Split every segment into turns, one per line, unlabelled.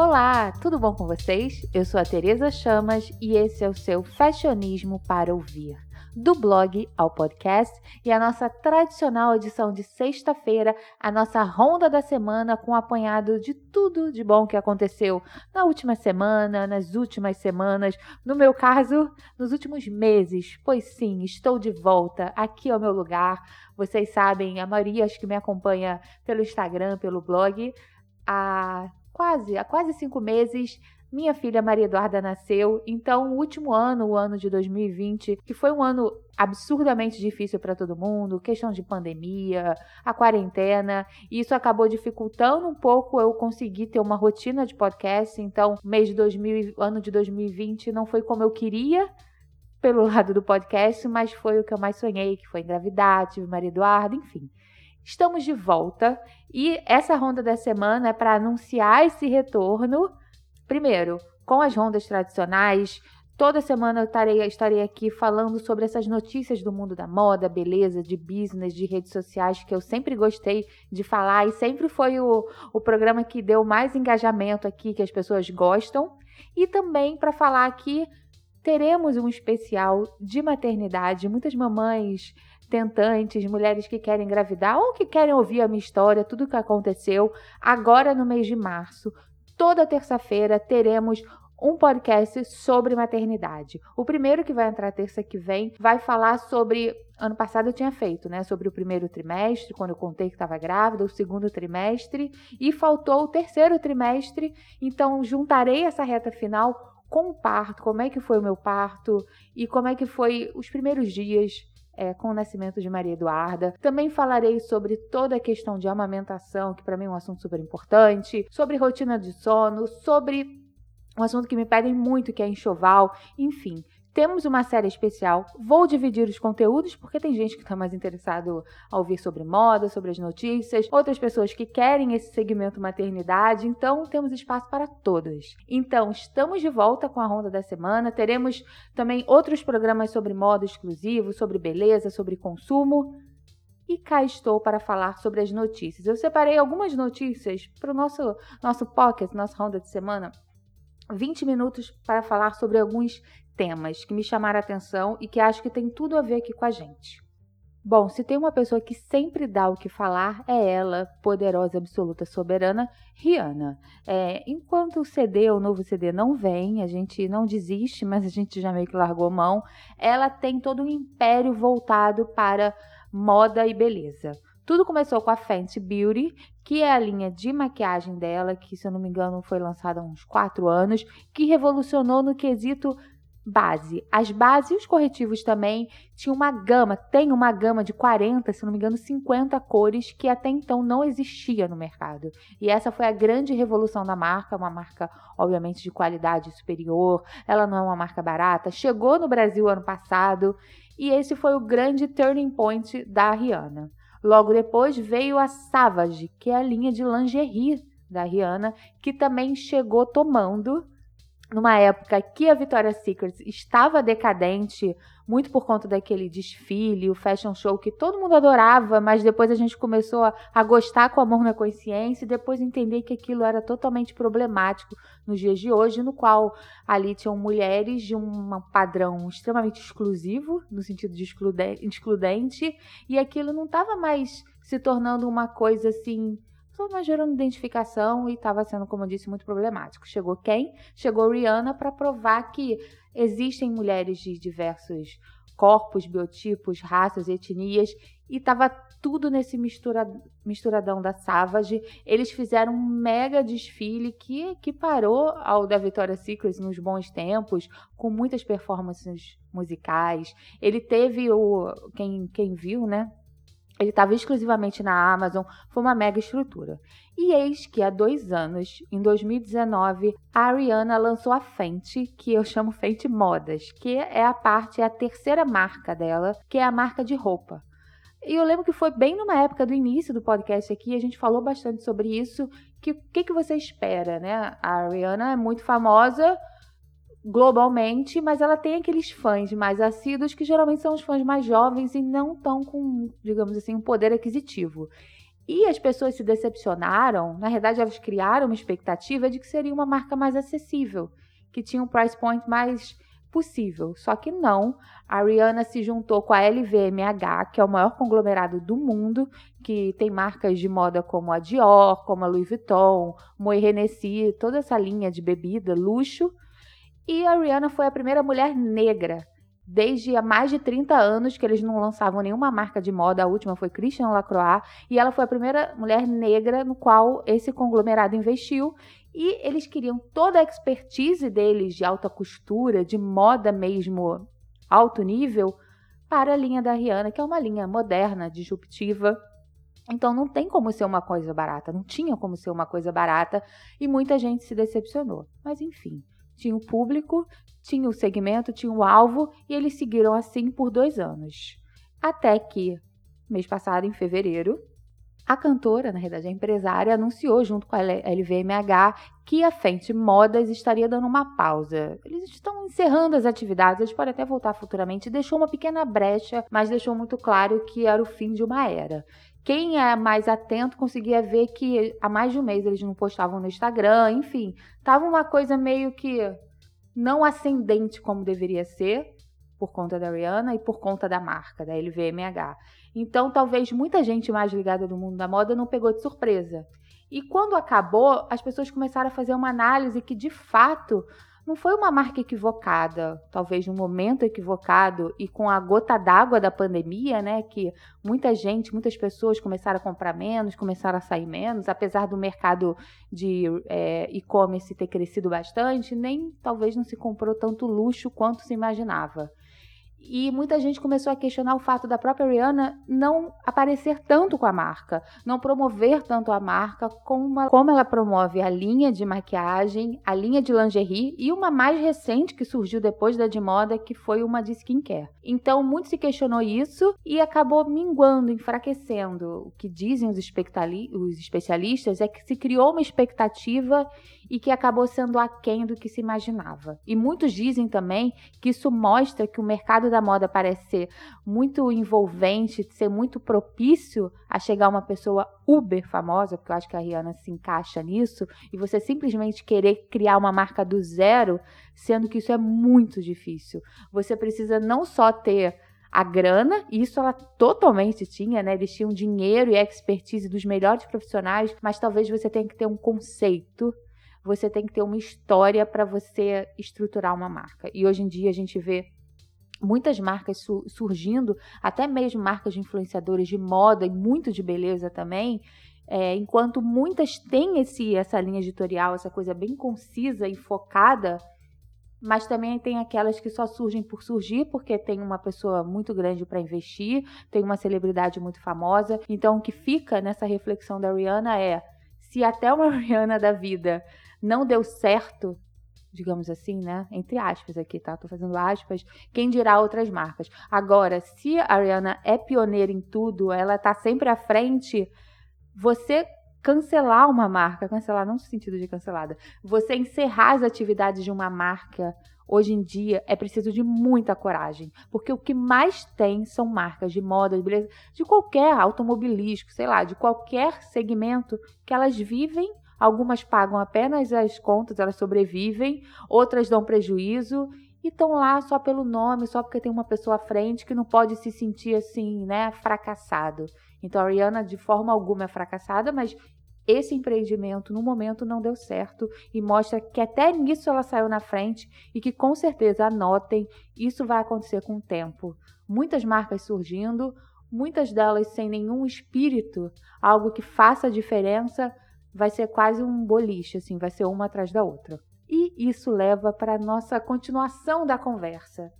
Olá, tudo bom com vocês? Eu sou a Tereza Chamas e esse é o seu Fashionismo para ouvir. Do blog ao podcast e a nossa tradicional edição de sexta-feira, a nossa ronda da semana com um apanhado de tudo de bom que aconteceu na última semana, nas últimas semanas, no meu caso, nos últimos meses. Pois sim, estou de volta, aqui é o meu lugar. Vocês sabem, a maioria acho que me acompanha pelo Instagram, pelo blog, há quase, há quase cinco meses minha filha Maria Eduarda nasceu, então o último ano, o ano de 2020, que foi um ano absurdamente difícil para todo mundo, questão de pandemia, a quarentena, e isso acabou dificultando um pouco eu conseguir ter uma rotina de podcast, então mês de 2000, ano de 2020 não foi como eu queria, pelo lado do podcast, mas foi o que eu mais sonhei, que foi engravidar, tive Maria Eduarda, enfim. Estamos de volta e essa ronda da semana é para anunciar esse retorno Primeiro, com as rondas tradicionais, toda semana eu estarei, estarei aqui falando sobre essas notícias do mundo da moda, beleza, de business, de redes sociais, que eu sempre gostei de falar e sempre foi o, o programa que deu mais engajamento aqui, que as pessoas gostam. E também para falar que teremos um especial de maternidade. Muitas mamães tentantes, mulheres que querem engravidar ou que querem ouvir a minha história, tudo o que aconteceu, agora no mês de março toda terça-feira teremos um podcast sobre maternidade. O primeiro que vai entrar terça que vem vai falar sobre. Ano passado eu tinha feito, né? Sobre o primeiro trimestre, quando eu contei que estava grávida, o segundo trimestre, e faltou o terceiro trimestre. Então, juntarei essa reta final com o parto, como é que foi o meu parto e como é que foi os primeiros dias é, com o nascimento de Maria Eduarda. Também falarei sobre toda a questão de amamentação, que para mim é um assunto super importante, sobre rotina de sono, sobre um assunto que me pedem muito, que é enxoval, enfim. Temos uma série especial. Vou dividir os conteúdos porque tem gente que está mais interessado a ouvir sobre moda, sobre as notícias, outras pessoas que querem esse segmento maternidade. Então, temos espaço para todos. Então, estamos de volta com a ronda da semana. Teremos também outros programas sobre moda exclusivo, sobre beleza, sobre consumo. E cá estou para falar sobre as notícias. Eu separei algumas notícias para o nosso, nosso pocket, nossa ronda de semana. 20 minutos para falar sobre alguns temas que me chamaram a atenção e que acho que tem tudo a ver aqui com a gente. Bom, se tem uma pessoa que sempre dá o que falar, é ela, poderosa, absoluta, soberana, Rihanna. É, enquanto o CD, o novo CD, não vem, a gente não desiste, mas a gente já meio que largou mão, ela tem todo um império voltado para moda e beleza. Tudo começou com a Fenty Beauty, que é a linha de maquiagem dela, que, se eu não me engano, foi lançada há uns 4 anos, que revolucionou no quesito base. As bases e os corretivos também tinham uma gama, tem uma gama de 40, se não me engano, 50 cores que até então não existia no mercado. E essa foi a grande revolução da marca, uma marca obviamente de qualidade superior. Ela não é uma marca barata, chegou no Brasil ano passado e esse foi o grande turning point da Rihanna. Logo depois veio a Savage, que é a linha de lingerie da Rihanna, que também chegou tomando numa época que a Victoria's Secret estava decadente, muito por conta daquele desfile, o fashion show que todo mundo adorava, mas depois a gente começou a, a gostar com a mão na consciência e depois entender que aquilo era totalmente problemático nos dias de hoje, no qual ali tinham mulheres de um padrão extremamente exclusivo, no sentido de excludente, e aquilo não estava mais se tornando uma coisa assim estava gerando identificação e estava sendo, como eu disse, muito problemático. Chegou quem? Chegou Rihanna para provar que existem mulheres de diversos corpos, biotipos, raças, etnias e estava tudo nesse mistura, misturadão da Savage. Eles fizeram um mega desfile que, que parou ao da Victoria's Secret nos bons tempos, com muitas performances musicais. Ele teve o quem quem viu, né? Ele estava exclusivamente na Amazon, foi uma mega estrutura. E eis que há dois anos, em 2019, a Ariana lançou a Fenty, que eu chamo Fenty Modas, que é a parte, é a terceira marca dela, que é a marca de roupa. E eu lembro que foi bem numa época do início do podcast aqui, a gente falou bastante sobre isso. Que o que, que você espera, né? A Ariana é muito famosa globalmente, mas ela tem aqueles fãs mais assíduos que geralmente são os fãs mais jovens e não tão com, digamos assim, um poder aquisitivo. E as pessoas se decepcionaram, na verdade elas criaram uma expectativa de que seria uma marca mais acessível, que tinha um price point mais possível. Só que não. A Rihanna se juntou com a LVMH, que é o maior conglomerado do mundo, que tem marcas de moda como a Dior, como a Louis Vuitton, Moët Hennessy, toda essa linha de bebida, luxo. E a Rihanna foi a primeira mulher negra desde há mais de 30 anos que eles não lançavam nenhuma marca de moda. A última foi Christian Lacroix e ela foi a primeira mulher negra no qual esse conglomerado investiu. E eles queriam toda a expertise deles de alta costura, de moda mesmo alto nível, para a linha da Rihanna, que é uma linha moderna, disruptiva. Então não tem como ser uma coisa barata, não tinha como ser uma coisa barata e muita gente se decepcionou. Mas enfim, tinha o público, tinha o segmento, tinha o alvo e eles seguiram assim por dois anos. Até que, mês passado, em fevereiro, a cantora, na verdade a empresária, anunciou junto com a LVMH que a Fenty Modas estaria dando uma pausa. Eles estão encerrando as atividades, eles podem até voltar futuramente. Deixou uma pequena brecha, mas deixou muito claro que era o fim de uma era. Quem é mais atento conseguia ver que há mais de um mês eles não postavam no Instagram, enfim, tava uma coisa meio que não ascendente como deveria ser, por conta da Rihanna e por conta da marca, da LVMH. Então, talvez muita gente mais ligada no mundo da moda não pegou de surpresa. E quando acabou, as pessoas começaram a fazer uma análise que, de fato, não foi uma marca equivocada, talvez num momento equivocado e com a gota d'água da pandemia, né, que muita gente, muitas pessoas começaram a comprar menos, começaram a sair menos, apesar do mercado de é, e-commerce ter crescido bastante, nem talvez não se comprou tanto luxo quanto se imaginava. E muita gente começou a questionar o fato da própria Rihanna não aparecer tanto com a marca, não promover tanto a marca como, como ela promove a linha de maquiagem, a linha de lingerie e uma mais recente que surgiu depois da de moda, que foi uma de skincare. Então, muito se questionou isso e acabou minguando, enfraquecendo. O que dizem os, os especialistas é que se criou uma expectativa e que acabou sendo aquém do que se imaginava. E muitos dizem também que isso mostra que o mercado da moda parece ser muito envolvente, ser muito propício a chegar uma pessoa uber famosa, porque eu acho que a Rihanna se encaixa nisso, e você simplesmente querer criar uma marca do zero, sendo que isso é muito difícil. Você precisa não só ter a grana, e isso ela totalmente tinha, né? Eles tinham dinheiro e expertise dos melhores profissionais, mas talvez você tenha que ter um conceito você tem que ter uma história para você estruturar uma marca. E hoje em dia a gente vê muitas marcas su surgindo, até mesmo marcas de influenciadores de moda e muito de beleza também. É, enquanto muitas têm esse, essa linha editorial, essa coisa bem concisa e focada, mas também tem aquelas que só surgem por surgir, porque tem uma pessoa muito grande para investir, tem uma celebridade muito famosa. Então, o que fica nessa reflexão da Rihanna é: se até uma Rihanna da vida não deu certo, digamos assim, né? Entre aspas aqui, tá? Tô fazendo aspas. Quem dirá outras marcas? Agora, se a Ariana é pioneira em tudo, ela tá sempre à frente, você cancelar uma marca, cancelar não no sentido de cancelada, você encerrar as atividades de uma marca hoje em dia é preciso de muita coragem, porque o que mais tem são marcas de moda, de beleza, de qualquer automobilístico, sei lá, de qualquer segmento que elas vivem Algumas pagam apenas as contas, elas sobrevivem, outras dão prejuízo e estão lá só pelo nome, só porque tem uma pessoa à frente que não pode se sentir assim, né, fracassado. Então a Ariana de forma alguma é fracassada, mas esse empreendimento no momento não deu certo e mostra que até nisso ela saiu na frente e que com certeza anotem, isso vai acontecer com o tempo. Muitas marcas surgindo, muitas delas sem nenhum espírito, algo que faça diferença, vai ser quase um boliche, assim, vai ser uma atrás da outra. E isso leva para a nossa continuação da conversa.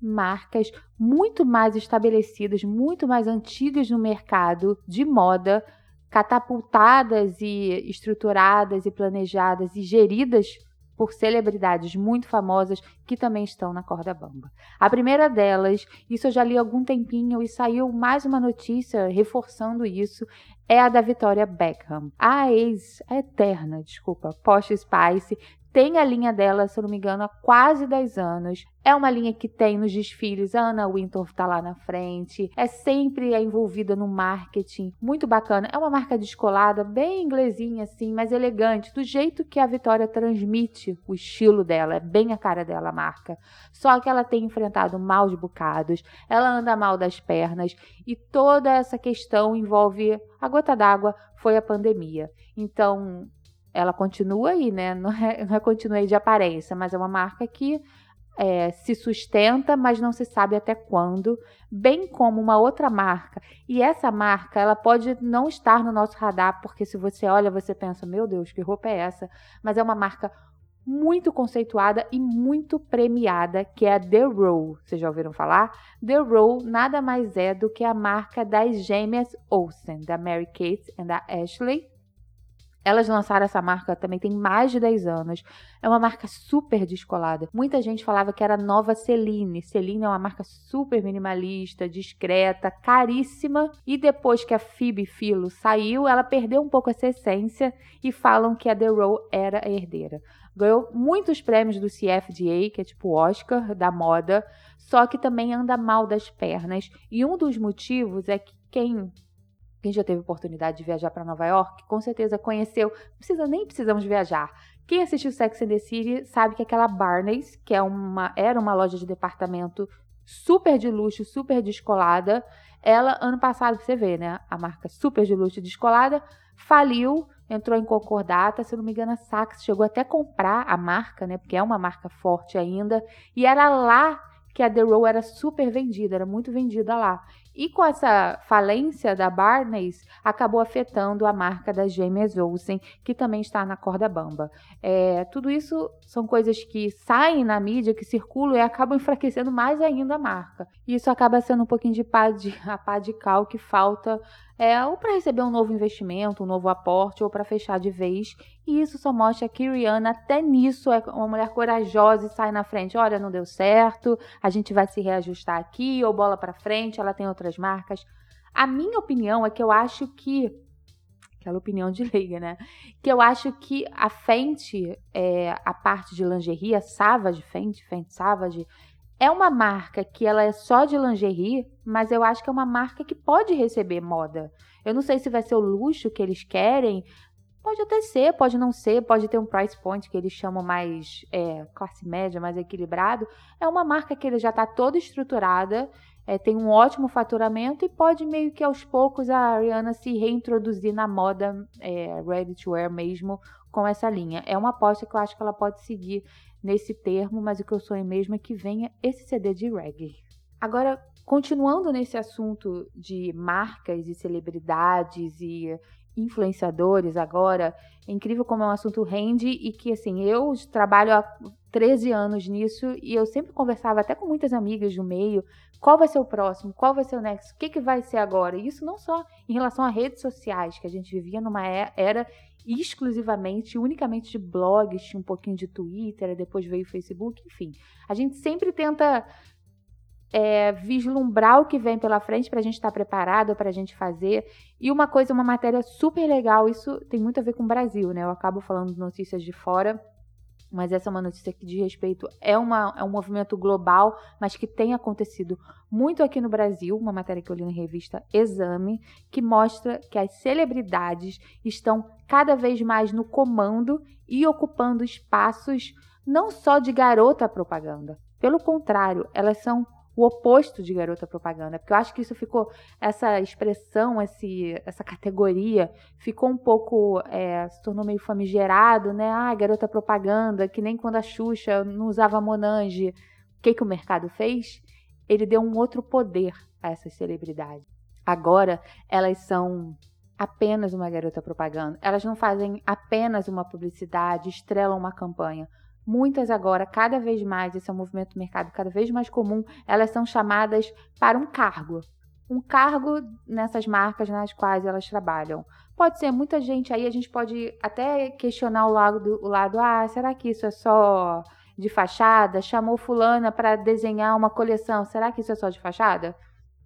Marcas muito mais estabelecidas, muito mais antigas no mercado de moda, catapultadas e estruturadas e planejadas e geridas por celebridades muito famosas que também estão na corda bamba. A primeira delas, isso eu já li há algum tempinho e saiu mais uma notícia reforçando isso, é a da Victoria Beckham. A ex, a eterna, desculpa, Posh Spice tem a linha dela, se eu não me engano, há quase 10 anos. É uma linha que tem nos desfiles, a Anna Wintour tá lá na frente, é sempre envolvida no marketing, muito bacana. É uma marca descolada, bem inglesinha assim, mas elegante, do jeito que a Vitória transmite o estilo dela, é bem a cara dela a marca. Só que ela tem enfrentado maus bocados, ela anda mal das pernas e toda essa questão envolve a gota d'água foi a pandemia. Então, ela continua aí, né? Não é, não é continua aí de aparência, mas é uma marca que é, se sustenta, mas não se sabe até quando, bem como uma outra marca. E essa marca, ela pode não estar no nosso radar, porque se você olha, você pensa, meu Deus, que roupa é essa? Mas é uma marca muito conceituada e muito premiada, que é a The Row. Vocês já ouviram falar? The Row nada mais é do que a marca das gêmeas Olsen, da Mary Kate e da Ashley, elas lançaram essa marca também tem mais de 10 anos. É uma marca super descolada. Muita gente falava que era nova Celine. Celine é uma marca super minimalista, discreta, caríssima. E depois que a Phoebe Philo saiu, ela perdeu um pouco essa essência e falam que a The Row era a herdeira. Ganhou muitos prêmios do CFDA, que é tipo o Oscar da moda, só que também anda mal das pernas. E um dos motivos é que quem quem já teve oportunidade de viajar para Nova York, com certeza conheceu. Precisa nem precisamos viajar. Quem assistiu Sex and the City sabe que aquela Barney's, que é uma, era uma loja de departamento super de luxo, super descolada, ela ano passado você vê, né? A marca super de luxo descolada faliu, entrou em concordata, se não me engano, a Saks chegou até a comprar a marca, né? Porque é uma marca forte ainda, e era lá que a The Row era super vendida, era muito vendida lá. E com essa falência da Barneys, acabou afetando a marca das gêmeas Olsen, que também está na corda bamba. É, tudo isso são coisas que saem na mídia, que circulam e acabam enfraquecendo mais ainda a marca. E isso acaba sendo um pouquinho de pá de, a pá de cal que falta é, ou para receber um novo investimento, um novo aporte, ou para fechar de vez. E isso só mostra que Rihanna, até nisso, é uma mulher corajosa e sai na frente. Olha, não deu certo, a gente vai se reajustar aqui, ou bola para frente, ela tem outras marcas. A minha opinião é que eu acho que. Aquela opinião de leiga, né? Que eu acho que a Fenty, é, a parte de lingerie, a Savage Fenty, Fenty Savage, é uma marca que ela é só de lingerie, mas eu acho que é uma marca que pode receber moda. Eu não sei se vai ser o luxo que eles querem. Pode até ser, pode não ser, pode ter um price point que eles chamam mais é, classe média, mais equilibrado. É uma marca que ele já está toda estruturada, é, tem um ótimo faturamento e pode meio que aos poucos a Ariana se reintroduzir na moda é, ready to wear mesmo com essa linha. É uma aposta que eu acho que ela pode seguir nesse termo, mas o que eu sonho mesmo é que venha esse CD de reggae. Agora, continuando nesse assunto de marcas e celebridades e influenciadores agora, é incrível como é um assunto rende e que assim, eu trabalho há 13 anos nisso e eu sempre conversava até com muitas amigas do meio, qual vai ser o próximo, qual vai ser o next, o que, que vai ser agora. Isso não só em relação a redes sociais, que a gente vivia numa é, era exclusivamente, unicamente de blogs, tinha um pouquinho de Twitter, depois veio o Facebook, enfim. A gente sempre tenta é, vislumbrar o que vem pela frente para a gente estar tá preparado, para a gente fazer. E uma coisa, uma matéria super legal, isso tem muito a ver com o Brasil, né? Eu acabo falando notícias de fora mas essa é uma notícia que diz respeito, é, uma, é um movimento global, mas que tem acontecido muito aqui no Brasil, uma matéria que eu li na revista Exame, que mostra que as celebridades estão cada vez mais no comando e ocupando espaços não só de garota propaganda, pelo contrário, elas são o oposto de garota propaganda, porque eu acho que isso ficou, essa expressão, esse, essa categoria ficou um pouco, é, se tornou meio famigerado, né? Ah, garota propaganda, que nem quando a Xuxa não usava Monange. O que, que o mercado fez? Ele deu um outro poder a essas celebridades. Agora, elas são apenas uma garota propaganda. Elas não fazem apenas uma publicidade, estrelam uma campanha Muitas agora, cada vez mais, esse é um movimento do mercado cada vez mais comum, elas são chamadas para um cargo. Um cargo nessas marcas nas quais elas trabalham. Pode ser muita gente aí, a gente pode até questionar o lado, o lado ah, será que isso é só de fachada? Chamou fulana para desenhar uma coleção, será que isso é só de fachada?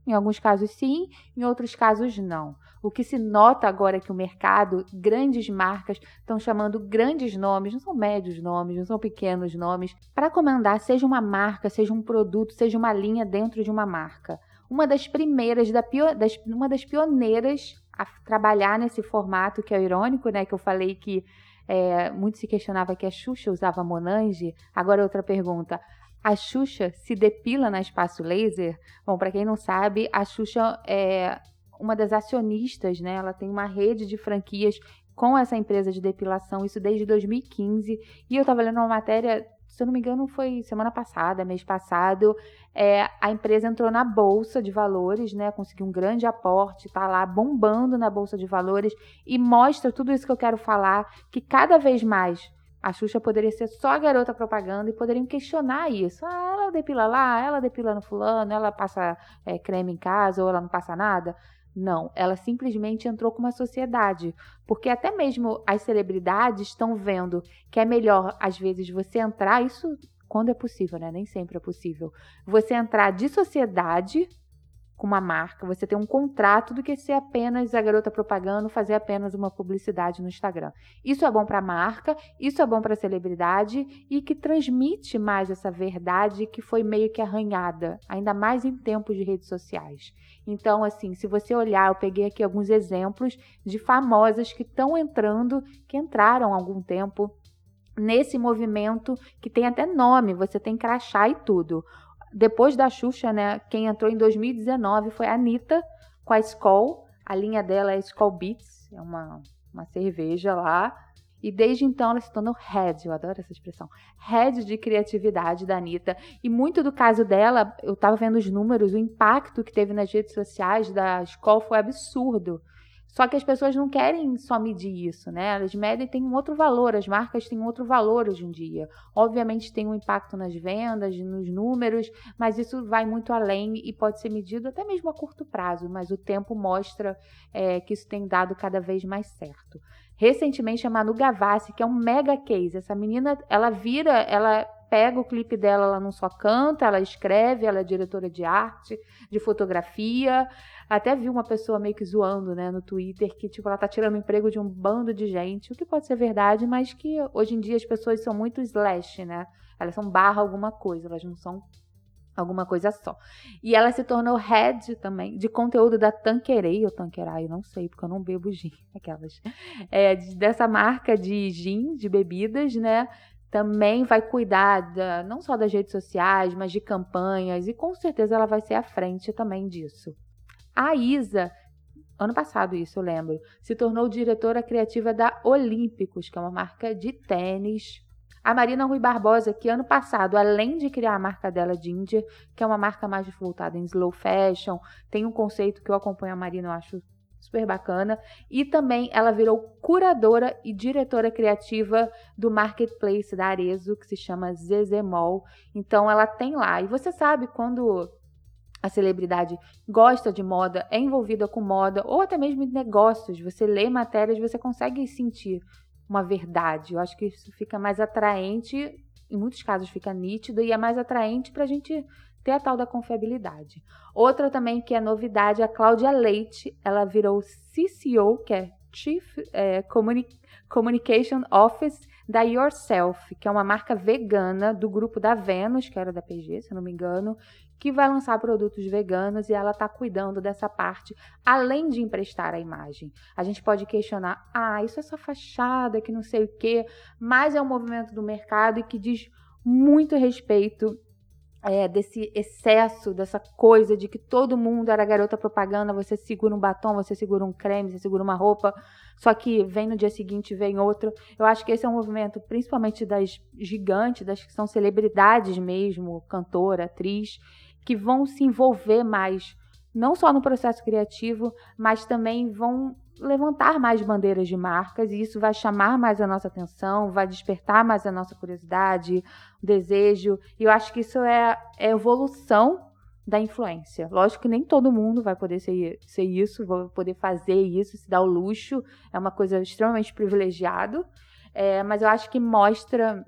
Em alguns casos sim, em outros casos não. O que se nota agora é que o mercado, grandes marcas estão chamando grandes nomes, não são médios nomes, não são pequenos nomes, para comandar seja uma marca, seja um produto, seja uma linha dentro de uma marca. Uma das primeiras, da das, uma das pioneiras a trabalhar nesse formato que é irônico, né? Que eu falei que é, muito se questionava que a Xuxa usava Monange. Agora outra pergunta. A Xuxa se depila na Espaço Laser? Bom, para quem não sabe, a Xuxa é uma das acionistas, né? Ela tem uma rede de franquias com essa empresa de depilação, isso desde 2015. E eu estava lendo uma matéria, se eu não me engano, foi semana passada, mês passado. É, a empresa entrou na bolsa de valores, né? Conseguiu um grande aporte, está lá bombando na bolsa de valores e mostra tudo isso que eu quero falar, que cada vez mais a Xuxa poderia ser só a garota propaganda e poderiam questionar isso. Ah, ela depila lá, ela depila no fulano, ela passa é, creme em casa ou ela não passa nada. Não, ela simplesmente entrou com uma sociedade. Porque até mesmo as celebridades estão vendo que é melhor, às vezes, você entrar, isso quando é possível, né? Nem sempre é possível. Você entrar de sociedade com uma marca, você ter um contrato do que ser apenas a garota propaganda, fazer apenas uma publicidade no Instagram. Isso é bom para a marca, isso é bom para a celebridade e que transmite mais essa verdade que foi meio que arranhada, ainda mais em tempos de redes sociais. Então, assim, se você olhar, eu peguei aqui alguns exemplos de famosas que estão entrando, que entraram há algum tempo nesse movimento que tem até nome, você tem crachá e tudo depois da Xuxa, né, quem entrou em 2019 foi a Anitta com a Skol. A linha dela é Skol Beats, é uma, uma cerveja lá. E desde então ela se tornou head, eu adoro essa expressão, head de criatividade da Anitta. E muito do caso dela, eu estava vendo os números, o impacto que teve nas redes sociais da Skol foi absurdo. Só que as pessoas não querem só medir isso, né? Elas medem tem um outro valor, as marcas têm um outro valor hoje em dia. Obviamente tem um impacto nas vendas, nos números, mas isso vai muito além e pode ser medido até mesmo a curto prazo, mas o tempo mostra é, que isso tem dado cada vez mais certo. Recentemente a Manu Gavassi, que é um mega case, essa menina, ela vira, ela pega o clipe dela, ela não só canta, ela escreve, ela é diretora de arte, de fotografia. Até vi uma pessoa meio que zoando, né, no Twitter, que tipo, ela tá tirando emprego de um bando de gente, o que pode ser verdade, mas que hoje em dia as pessoas são muito slash, né? Elas são barra alguma coisa, elas não são alguma coisa só. E ela se tornou head também de conteúdo da Tanquerei ou Tanqueray, não sei, porque eu não bebo gin, aquelas. É, dessa marca de gin, de bebidas, né? Também vai cuidar da, não só das redes sociais, mas de campanhas, e com certeza ela vai ser à frente também disso. A Isa, ano passado isso eu lembro, se tornou diretora criativa da Olímpicos, que é uma marca de tênis. A Marina Rui Barbosa, que ano passado, além de criar a marca dela Ginger, que é uma marca mais voltada em slow fashion, tem um conceito que eu acompanho a Marina, eu acho super bacana. E também ela virou curadora e diretora criativa do marketplace da Arezo, que se chama Zezemol. Então ela tem lá. E você sabe quando a celebridade gosta de moda, é envolvida com moda, ou até mesmo em negócios, você lê matérias, você consegue sentir uma verdade. Eu acho que isso fica mais atraente, em muitos casos fica nítido, e é mais atraente para a gente ter a tal da confiabilidade. Outra também que é novidade, a Cláudia Leite, ela virou CCO, que é Chief é, Communi Communication Office da Yourself, que é uma marca vegana do grupo da Venus, que era da PG, se não me engano, que vai lançar produtos veganos e ela está cuidando dessa parte, além de emprestar a imagem. A gente pode questionar, ah, isso é só fachada, que não sei o quê, mas é um movimento do mercado e que diz muito respeito é, desse excesso, dessa coisa de que todo mundo era garota propaganda, você segura um batom, você segura um creme, você segura uma roupa, só que vem no dia seguinte, vem outro. Eu acho que esse é um movimento, principalmente das gigantes, das que são celebridades mesmo, cantora, atriz, que vão se envolver mais, não só no processo criativo, mas também vão levantar mais bandeiras de marcas e isso vai chamar mais a nossa atenção, vai despertar mais a nossa curiosidade, desejo. E eu acho que isso é, é evolução da influência. Lógico que nem todo mundo vai poder ser, ser isso, vai poder fazer isso, se dar o luxo. É uma coisa extremamente privilegiado, é, mas eu acho que mostra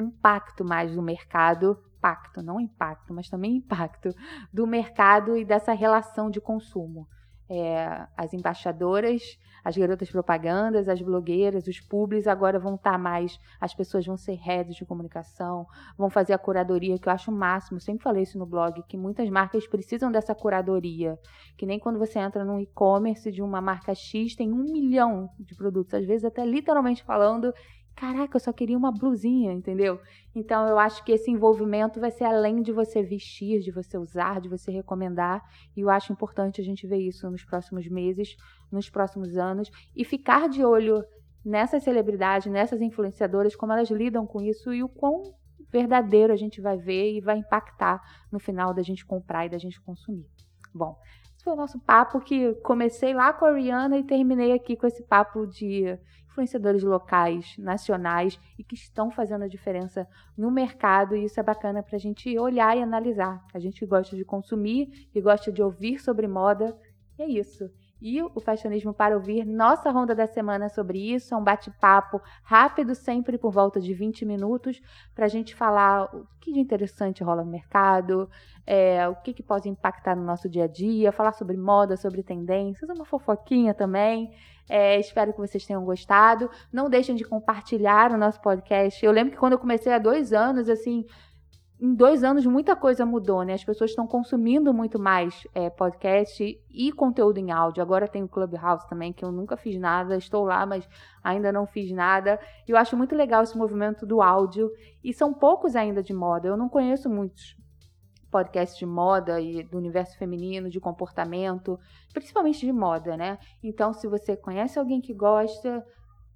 um impacto mais no mercado impacto, não impacto, mas também impacto do mercado e dessa relação de consumo. É, as embaixadoras, as garotas propagandas, as blogueiras, os pubs agora vão estar tá mais, as pessoas vão ser redes de comunicação, vão fazer a curadoria, que eu acho o máximo, sempre falei isso no blog, que muitas marcas precisam dessa curadoria, que nem quando você entra num e-commerce de uma marca X, tem um milhão de produtos, às vezes até literalmente falando, caraca, eu só queria uma blusinha, entendeu? Então eu acho que esse envolvimento vai ser além de você vestir, de você usar, de você recomendar, e eu acho importante a gente ver isso nos próximos meses, nos próximos anos e ficar de olho nessas celebridades, nessas influenciadoras, como elas lidam com isso e o quão verdadeiro a gente vai ver e vai impactar no final da gente comprar e da gente consumir. Bom, esse foi o nosso papo que comecei lá com a Rihanna e terminei aqui com esse papo de influenciadores locais, nacionais e que estão fazendo a diferença no mercado, e isso é bacana para a gente olhar e analisar. A gente gosta de consumir e gosta de ouvir sobre moda, e é isso. E o Fashionismo para Ouvir, nossa ronda da semana sobre isso, é um bate-papo rápido, sempre por volta de 20 minutos, para a gente falar o que de interessante rola no mercado, é, o que, que pode impactar no nosso dia a dia, falar sobre moda, sobre tendências, uma fofoquinha também. É, espero que vocês tenham gostado. Não deixem de compartilhar o nosso podcast. Eu lembro que quando eu comecei há dois anos, assim, em dois anos muita coisa mudou, né? As pessoas estão consumindo muito mais é, podcast e conteúdo em áudio. Agora tem o Clubhouse também, que eu nunca fiz nada, estou lá, mas ainda não fiz nada. E eu acho muito legal esse movimento do áudio. E são poucos ainda de moda. Eu não conheço muitos podcasts de moda e do universo feminino, de comportamento, principalmente de moda, né? Então, se você conhece alguém que gosta,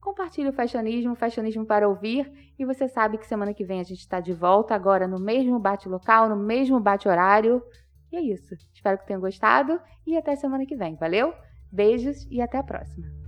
compartilhe o fashionismo, fashionismo para ouvir, e você sabe que semana que vem a gente está de volta, agora no mesmo bate-local, no mesmo bate-horário. E é isso. Espero que tenham gostado e até semana que vem. Valeu? Beijos e até a próxima.